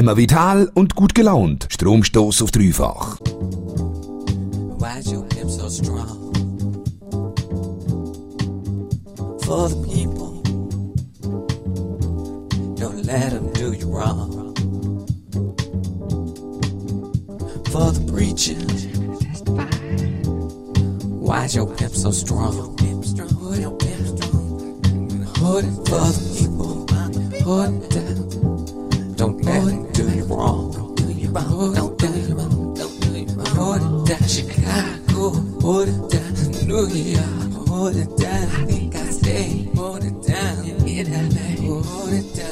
Immer vital und gut gelaunt. Stromstoß auf dreifach. Why's your hip so strong? For the people, don't let them do you wrong. For the preacher, why's your hip so strong? Hold it for the people, hold it down. Florida, Florida, Florida, Chicago, Florida, New York, Florida, Nicaragua, Florida, Florida, Florida.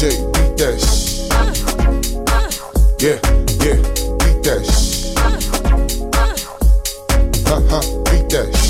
Beat that. Yeah, yeah, beat that shh. Ha beat that.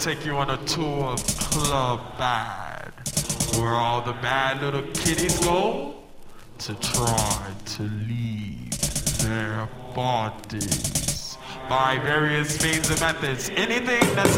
take you on a tour of Club Bad, where all the bad little kiddies go to try to leave their bodies by various means and methods. Anything that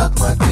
suck my dick.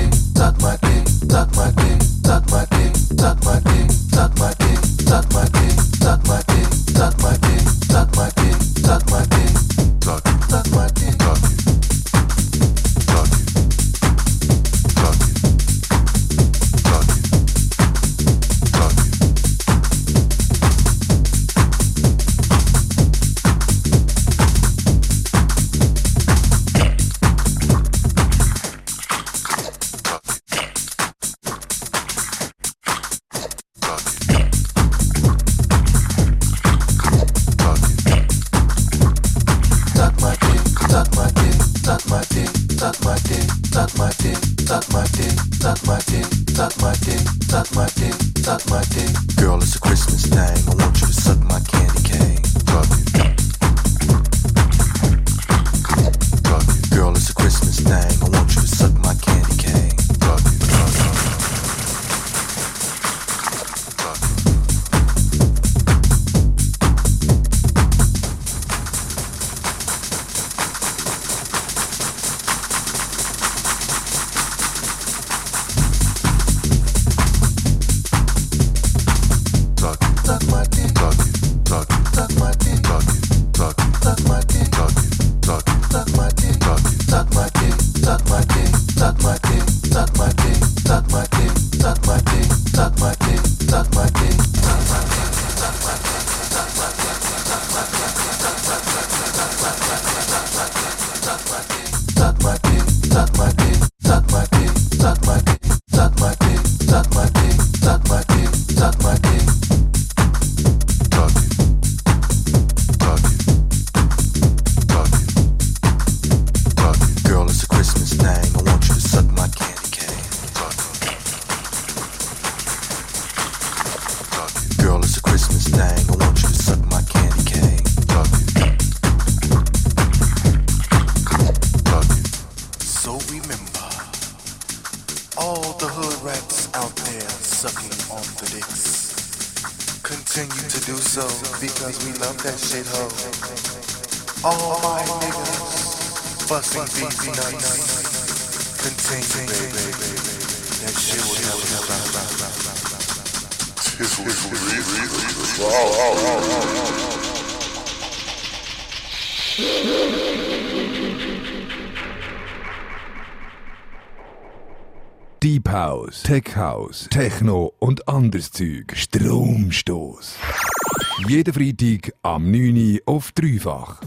Tech House, Techno und anderes Zeug. Stromstoß. Jeden Freitag am 9 Uhr auf dreifach.